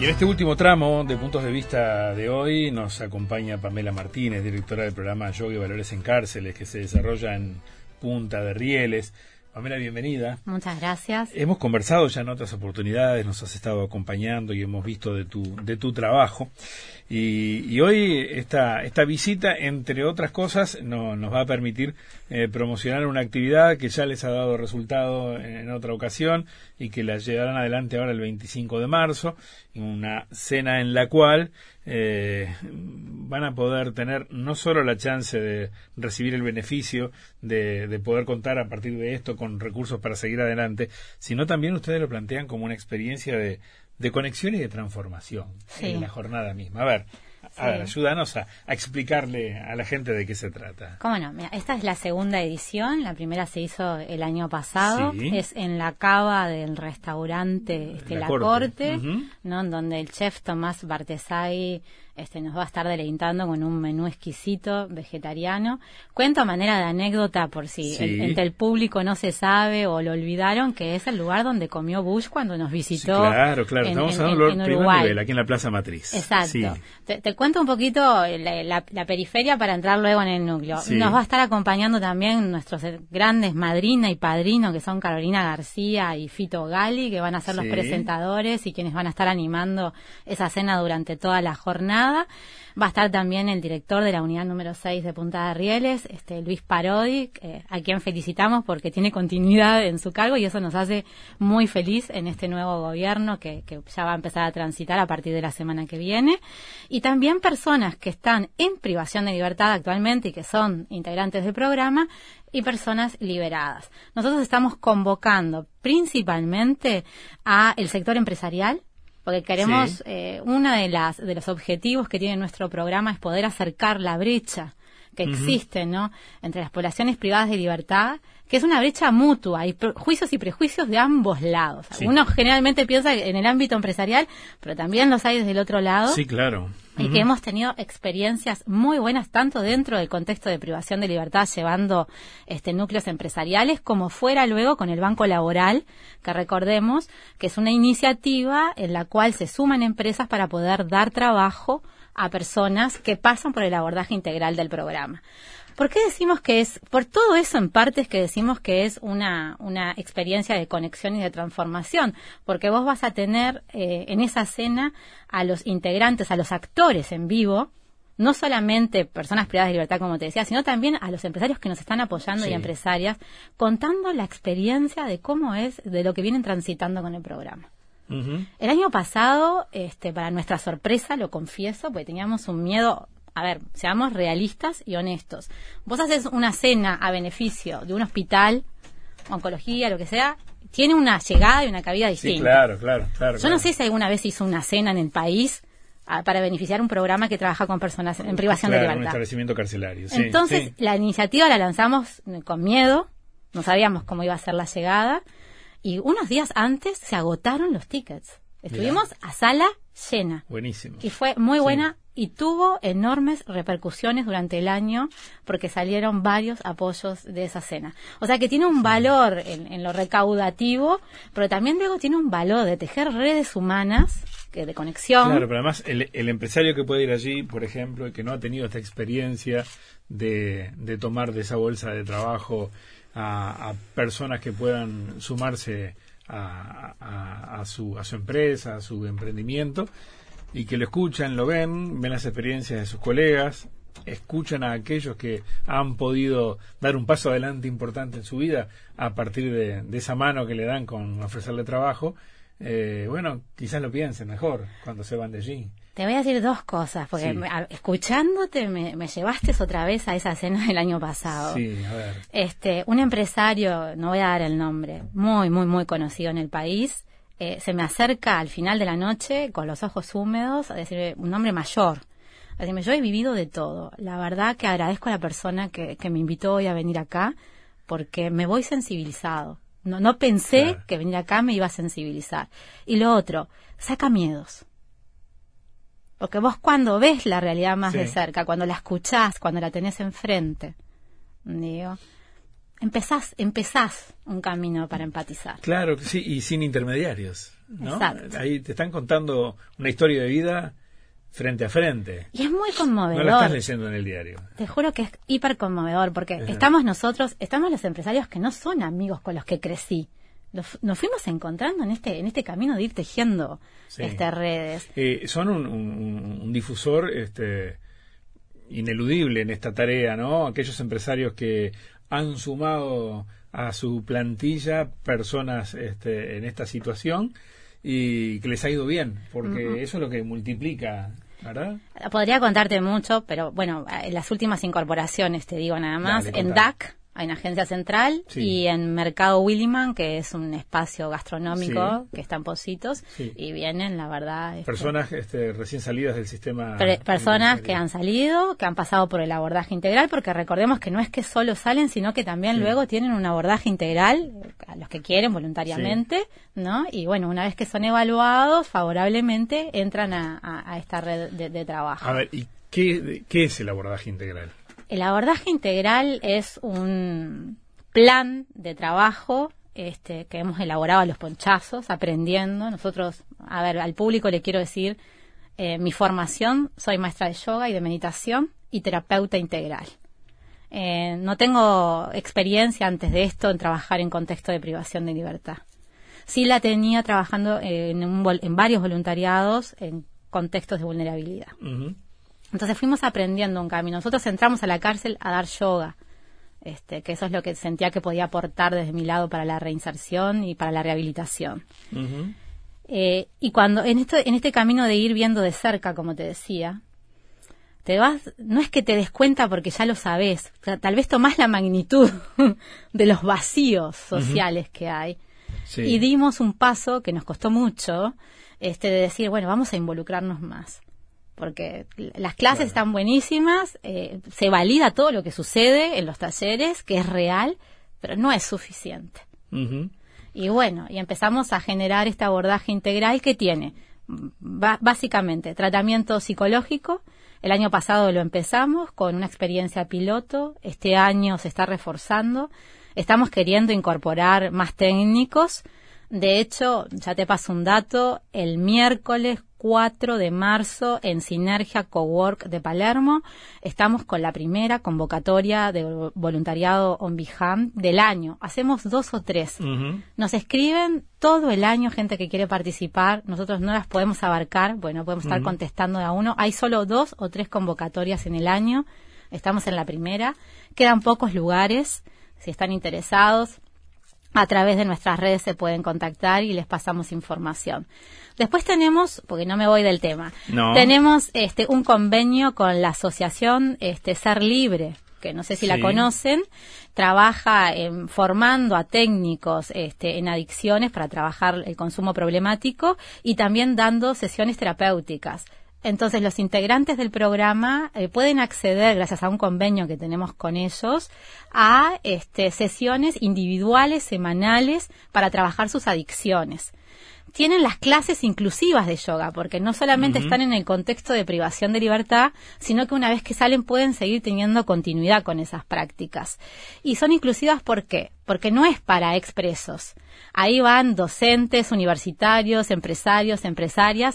Y en este último tramo de puntos de vista de hoy nos acompaña Pamela Martínez, directora del programa Yoga y Valores en Cárceles, que se desarrolla en Punta de Rieles. Pamela, bienvenida. Muchas gracias. Hemos conversado ya en otras oportunidades, nos has estado acompañando y hemos visto de tu, de tu trabajo. Y, hoy esta, esta visita, entre otras cosas, no, nos va a permitir eh, promocionar una actividad que ya les ha dado resultado en otra ocasión y que la llevarán adelante ahora el 25 de marzo, una cena en la cual eh, van a poder tener no solo la chance de recibir el beneficio de, de, poder contar a partir de esto con recursos para seguir adelante, sino también ustedes lo plantean como una experiencia de, de conexión y de transformación en la jornada misma. A ver, a ver, ayúdanos a, explicarle a la gente de qué se trata. Cómo no, Mira, esta es la segunda edición, la primera se hizo el año pasado, es en la cava del restaurante este, La, Corte, ¿no? donde el chef Tomás Bartesay este, nos va a estar deleitando con un menú exquisito vegetariano. Cuento a manera de anécdota por si entre el público no se sabe o lo olvidaron, que es el lugar donde comió Bush cuando nos visitó. claro, claro, estamos hablando en, Uruguay. aquí en la Plaza Matriz. Exacto. Te, cuento un poquito la, periferia para entrar luego en el núcleo. Nos va a estar acompañando también nuestros grandes madrina y padrino, que son Carolina García y Fito Gali, que van a ser los presentadores y quienes van a estar animando esa cena durante toda la jornada. Va a estar también el director de la unidad número 6 de Punta de Rieles, este, Luis Parodi, a quien felicitamos porque tiene continuidad en su cargo y eso nos hace muy feliz en este nuevo gobierno que, que ya va a empezar a transitar a partir de la semana que viene. Y también personas que están en privación de libertad actualmente y que son integrantes del programa y personas liberadas. Nosotros estamos convocando principalmente a el sector empresarial, porque queremos, eh, uno de, las, de los objetivos que tiene nuestro programa es poder acercar la brecha que existe, ¿no? Entre las poblaciones privadas de libertad, que es una brecha mutua, hay juicios y prejuicios de ambos lados. Uno generalmente piensa en el ámbito empresarial, pero también los hay desde el otro lado. Sí, claro y que hemos tenido experiencias muy buenas tanto dentro del contexto de privación de libertad llevando este núcleos empresariales como fuera luego con el Banco Laboral, que recordemos que es una iniciativa en la cual se suman empresas para poder dar trabajo a personas que pasan por el abordaje integral del programa. ¿Por qué decimos que es, por todo eso en parte es que decimos que es una, una experiencia de conexión y de transformación? Porque vos vas a tener eh, en esa cena a los integrantes, a los actores en vivo, no solamente personas privadas de libertad, como te decía, sino también a los empresarios que nos están apoyando y empresarias, contando la experiencia de cómo es, de lo que vienen transitando con el programa. El año pasado, este, para nuestra sorpresa, lo confieso, porque teníamos un miedo a ver, seamos realistas y honestos. Vos haces una cena a beneficio de un hospital, oncología, lo que sea, tiene una llegada y una cabida distinta. Sí, claro, claro, claro. Yo no sé si alguna vez hizo una cena en el país ah, para beneficiar un programa que trabaja con personas en privación de libertad. un establecimiento carcelario. Entonces, la iniciativa la lanzamos con miedo, no sabíamos cómo iba a ser la llegada, y unos días antes se agotaron los tickets. Estuvimos a sala llena. Buenísimo. Y fue muy buena y tuvo enormes repercusiones durante el año porque salieron varios apoyos de esa cena. O sea que tiene un valor en, lo recaudativo, pero también luego tiene un valor de tejer redes humanas que de conexión. Claro, pero además el, empresario que puede ir allí, por ejemplo, y que no ha tenido esta experiencia de, de tomar de esa bolsa de trabajo a, a personas que puedan sumarse a, a, su, a su empresa, a su emprendimiento, y que lo escuchan, lo ven, ven las experiencias de sus colegas, escuchan a aquellos que han podido dar un paso adelante importante en su vida a partir de, esa mano que le dan con ofrecerle trabajo, eh, bueno, quizás lo piensen mejor cuando se van de allí. Te voy a decir dos cosas, porque escuchándote me, llevaste otra vez a esa cena del año pasado. Sí, a ver. Este, un empresario, no voy a dar el nombre, muy, muy, muy conocido en el país, eh, se me acerca al final de la noche con los ojos húmedos a decirme un hombre mayor. A decirme, yo he vivido de todo. La verdad que agradezco a la persona que, me invitó hoy a venir acá porque me voy sensibilizado. No, no pensé que venir acá me iba a sensibilizar. Y lo otro, saca miedos. Porque vos cuando ves la realidad más de cerca, cuando la escuchás, cuando la tenés enfrente, digo, empezás, empezás un camino para empatizar. Claro, sí, y sin intermediarios. ¿no? Exacto. Ahí te están contando una historia de vida frente a frente. Y es muy conmovedor. No la estás leyendo en el diario. Te juro que es hiper conmovedor, porque estamos nosotros, estamos los empresarios que no son amigos con los que crecí. Nos, fuimos encontrando en este en este camino de ir tejiendo estas redes. Eh, son un, un, difusor este, ineludible en esta tarea, ¿no? Aquellos empresarios que han sumado a su plantilla personas este, en esta situación y que les ha ido bien, porque eso es lo que multiplica ¿verdad? Podría contarte mucho, pero bueno, en las últimas incorporaciones te digo nada más. en DAC una agencia central y en Mercado Williman, que es un espacio gastronómico que está en Positos, y vienen, la verdad... Este, personas este, recién salidas del sistema... personas que han salido, que han pasado por el abordaje integral, porque recordemos que no es que solo salen, sino que también luego tienen un abordaje integral, a los que quieren voluntariamente, ¿no? Y bueno, una vez que son evaluados favorablemente, entran a, esta red de, trabajo. A ver, ¿y qué, qué es el abordaje integral? El abordaje integral es un plan de trabajo este, que hemos elaborado a los ponchazos, aprendiendo. Nosotros, a ver, al público le quiero decir, eh, mi formación, soy maestra de yoga y de meditación y terapeuta integral. Eh, no tengo experiencia antes de esto en trabajar en contexto de privación de libertad. Sí la tenía trabajando en, en varios voluntariados en contextos de vulnerabilidad. Entonces fuimos aprendiendo un camino. Nosotros entramos a la cárcel a dar yoga, este, que eso es lo que sentía que podía aportar desde mi lado para la reinserción y para la rehabilitación. Eh, y cuando en esto, en este camino de ir viendo de cerca, como te decía, te vas, no es que te des cuenta porque ya lo sabes, tal vez tomás la magnitud de los vacíos sociales que hay. Y dimos un paso que nos costó mucho, este, de decir, bueno, vamos a involucrarnos más porque las clases están buenísimas, eh, se valida todo lo que sucede en los talleres, que es real, pero no es suficiente. Y bueno, y empezamos a generar este abordaje integral que tiene básicamente tratamiento psicológico. El año pasado lo empezamos con una experiencia piloto, este año se está reforzando, estamos queriendo incorporar más técnicos. De hecho, ya te paso un dato, el miércoles 4 de marzo en Sinergia Cowork de Palermo. Estamos con la primera convocatoria de voluntariado on Biham del año. Hacemos dos o tres. Nos escriben todo el año gente que quiere participar. Nosotros no las podemos abarcar, bueno, podemos estar contestando de a uno. Hay solo dos o tres convocatorias en el año. Estamos en la primera. Quedan pocos lugares. Si están interesados, a través de nuestras redes se pueden contactar y les pasamos información. Después tenemos, porque no me voy del tema, tenemos este un convenio con la asociación este Ser Libre, que no sé si la conocen, trabaja en, formando a técnicos este, en adicciones para trabajar el consumo problemático y también dando sesiones terapéuticas. Entonces, los integrantes del programa eh, pueden acceder, gracias a un convenio que tenemos con ellos, a este, sesiones individuales, semanales, para trabajar sus adicciones tienen las clases inclusivas de yoga, porque no solamente están en el contexto de privación de libertad, sino que una vez que salen pueden seguir teniendo continuidad con esas prácticas. Y son inclusivas ¿por qué? Porque no es para expresos. Ahí van docentes, universitarios, empresarios, empresarias.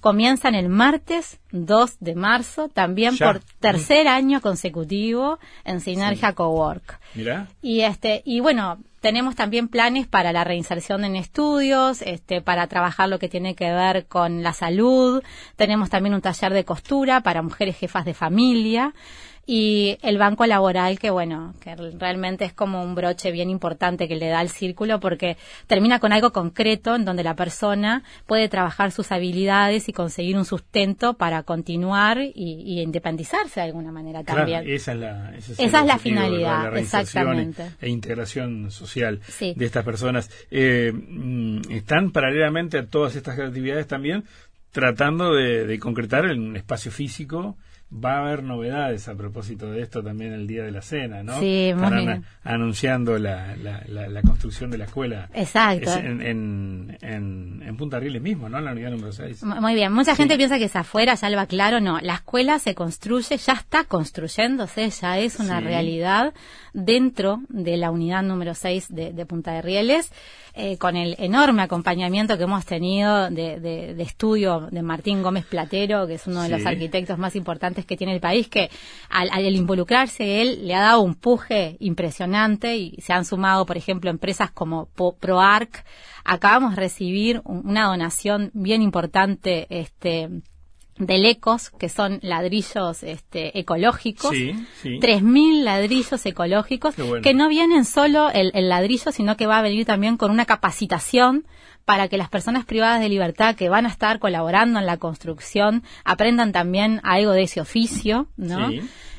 Comienzan el martes 2 de marzo, también por tercer año consecutivo en Sinergia Cowork. Mira. Y este, y bueno, tenemos también planes para la reinserción en estudios, este, para trabajar lo que tiene que ver con la salud. Tenemos también un taller de costura para mujeres jefas de familia y el banco laboral que bueno que realmente es como un broche bien importante que le da al círculo porque termina con algo concreto en donde la persona puede trabajar sus habilidades y conseguir un sustento para continuar y, independizarse de alguna manera también. esa es la, esa es la finalidad exactamente. e, integración social de estas personas. Eh, mm, están paralelamente a todas estas actividades también tratando de, de concretar un espacio físico va a haber novedades a propósito de esto también el día de la cena, ¿no? Sí, bien. anunciando la, la, construcción de la escuela. Exacto. En, en, en, Punta Rieles mismo, ¿no? En la unidad número 6. Muy bien. Mucha gente piensa que es afuera, ya lo va claro. No, la escuela se construye, ya está construyéndose, ya es una realidad dentro de la unidad número 6 de, de Punta de Rieles. Eh, con el enorme acompañamiento que hemos tenido de, estudio de Martín Gómez Platero, que es uno de los arquitectos más importantes que tiene el país, que al, involucrarse él le ha dado un puje impresionante y se han sumado, por ejemplo, empresas como ProArc. Acabamos de recibir una donación bien importante este, de lecos, que son ladrillos este, ecológicos, sí, 3.000 ladrillos ecológicos, que no vienen solo el, el, ladrillo, sino que va a venir también con una capacitación para que las personas privadas de libertad que van a estar colaborando en la construcción aprendan también algo de ese oficio, ¿no?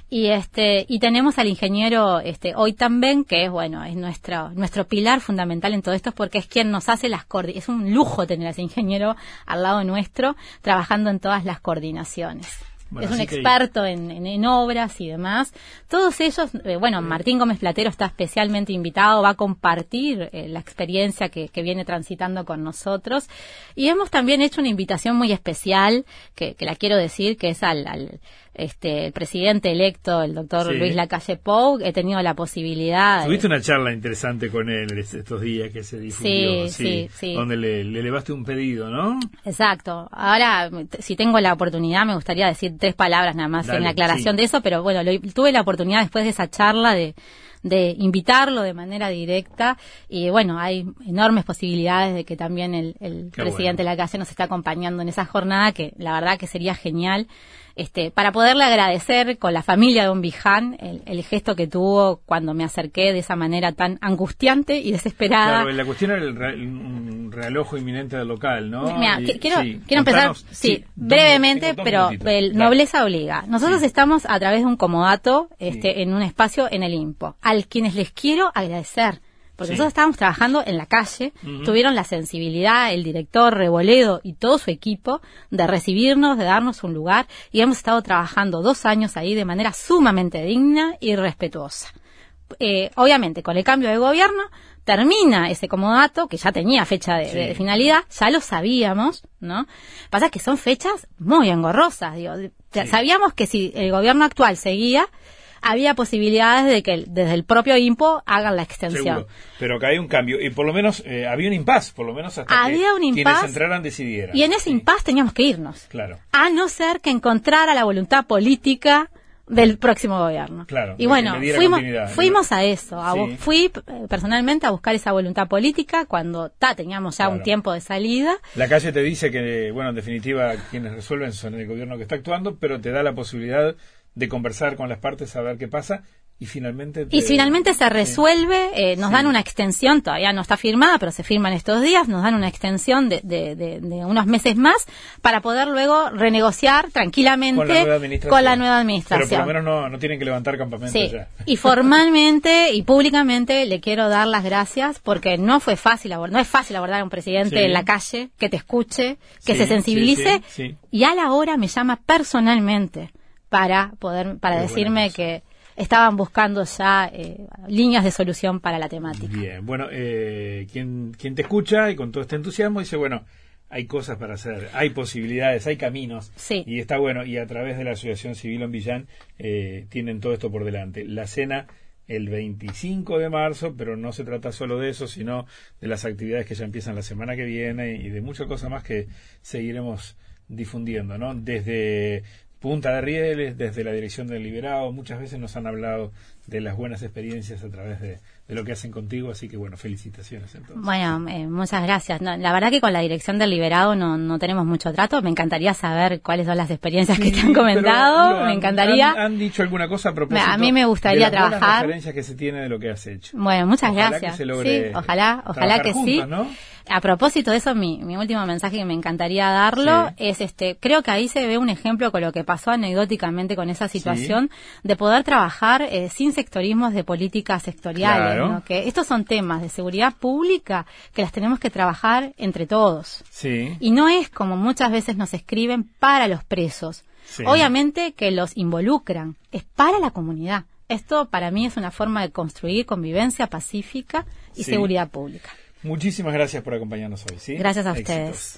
Y este y tenemos al ingeniero este hoy también que es bueno, es nuestro nuestro pilar fundamental en todo esto porque es quien nos hace las. Es un lujo tener a ese ingeniero al lado nuestro trabajando en todas las coordinaciones. Es un experto en, en, obras y demás. Todos ellos, eh, bueno, Martín Gómez Platero está especialmente invitado, va a compartir eh, la experiencia que, que, viene transitando con nosotros. Y hemos también hecho una invitación muy especial, que, que la quiero decir, que es al, al este, el presidente electo, el doctor Luis Lacalle Pou, he tenido la posibilidad. Tuviste una charla interesante con él estos días que se difundió, sí, sí, donde le, le, elevaste un pedido, ¿no? Exacto. Ahora, si tengo la oportunidad, me gustaría decir tres palabras nada más en la aclaración de eso, pero bueno, tuve la oportunidad después de esa charla de de invitarlo de manera directa. Y bueno, hay enormes posibilidades de que también el, presidente de la calle nos está acompañando en esa jornada que la verdad que sería genial. Este, para poderle agradecer con la familia de Don Biján el, gesto que tuvo cuando me acerqué de esa manera tan angustiante y desesperada. Claro, la cuestión era el un realojo inminente del local, ¿no? quiero, quiero empezar, sí, brevemente, pero el nobleza obliga. Nosotros estamos a través de un comodato este, en un espacio en el IMPO, al quienes les quiero agradecer porque nosotros estábamos trabajando en la calle, tuvieron la sensibilidad, el director Reboledo y todo su equipo, de recibirnos, de darnos un lugar, y hemos estado trabajando dos años ahí de manera sumamente digna y respetuosa. Eh, obviamente, con el cambio de gobierno, termina ese comodato, que ya tenía fecha de, finalidad, ya lo sabíamos, ¿no? Pasa que son fechas muy engorrosas, digo. Sabíamos que si el gobierno actual seguía, había posibilidades de que desde el propio IMPO hagan la extensión. Pero que hay un cambio. Y por lo menos eh, había un impas, por lo menos hasta había que un quienes entraran decidieran. Y en ese impas teníamos que irnos. Claro. A no ser que encontrara la voluntad política del próximo gobierno. Claro, y bueno, fuimos, fuimos a eso. Fui eh, personalmente a buscar esa voluntad política cuando ta, teníamos ya un tiempo de salida. La calle te dice que, bueno, en definitiva, quienes resuelven son el gobierno que está actuando, pero te da la posibilidad de conversar con las partes, a ver qué pasa. Y finalmente... Y finalmente se resuelve, eh, nos dan una extensión, todavía no está firmada, pero se firma en estos días, nos dan una extensión de, de, de, unos meses más para poder luego renegociar tranquilamente con la nueva administración. Pero por lo menos no, tienen que levantar campamento ya. Y formalmente y públicamente le quiero dar las gracias porque no fue fácil no es fácil abordar a un presidente en la calle, que te escuche, que se sensibilice y a la hora me llama personalmente para poder para decirme que estaban buscando ya eh, líneas de solución para la temática. Bien, bueno, eh, quien, quien te escucha y con todo este entusiasmo dice, bueno, hay cosas para hacer, hay posibilidades, hay caminos. Sí. Y está bueno, y a través de la Asociación Civil en Villán eh, tienen todo esto por delante. La cena el 25 de marzo, pero no se trata solo de eso, sino de las actividades que ya empiezan la semana que viene y de muchas cosas más que seguiremos difundiendo, ¿no? Desde Punta de Rieles, desde la dirección del Liberado, muchas veces nos han hablado de las buenas experiencias a través de, lo que hacen contigo, así que bueno, felicitaciones entonces. Bueno, eh, muchas gracias. la verdad que con la dirección del Liberado no, no tenemos mucho trato, me encantaría saber cuáles son las experiencias que te han comentado, me encantaría. Han, dicho alguna cosa a propósito? A mí me gustaría de las trabajar. referencias que se tiene de lo que has hecho. Bueno, muchas gracias. sí, ojalá, ojalá que sí. A propósito de eso, mi, mi último mensaje que me encantaría darlo es este, creo que ahí se ve un ejemplo con lo que pasó anecdóticamente con esa situación de poder trabajar eh, sin sectorismos de políticas sectoriales, que estos son temas de seguridad pública que las tenemos que trabajar entre todos. Sí. Y no es como muchas veces nos escriben para los presos. Obviamente que los involucran, es para la comunidad. Esto para mí es una forma de construir convivencia pacífica y seguridad pública. Muchísimas gracias por acompañarnos hoy. ¿sí? Gracias a ustedes.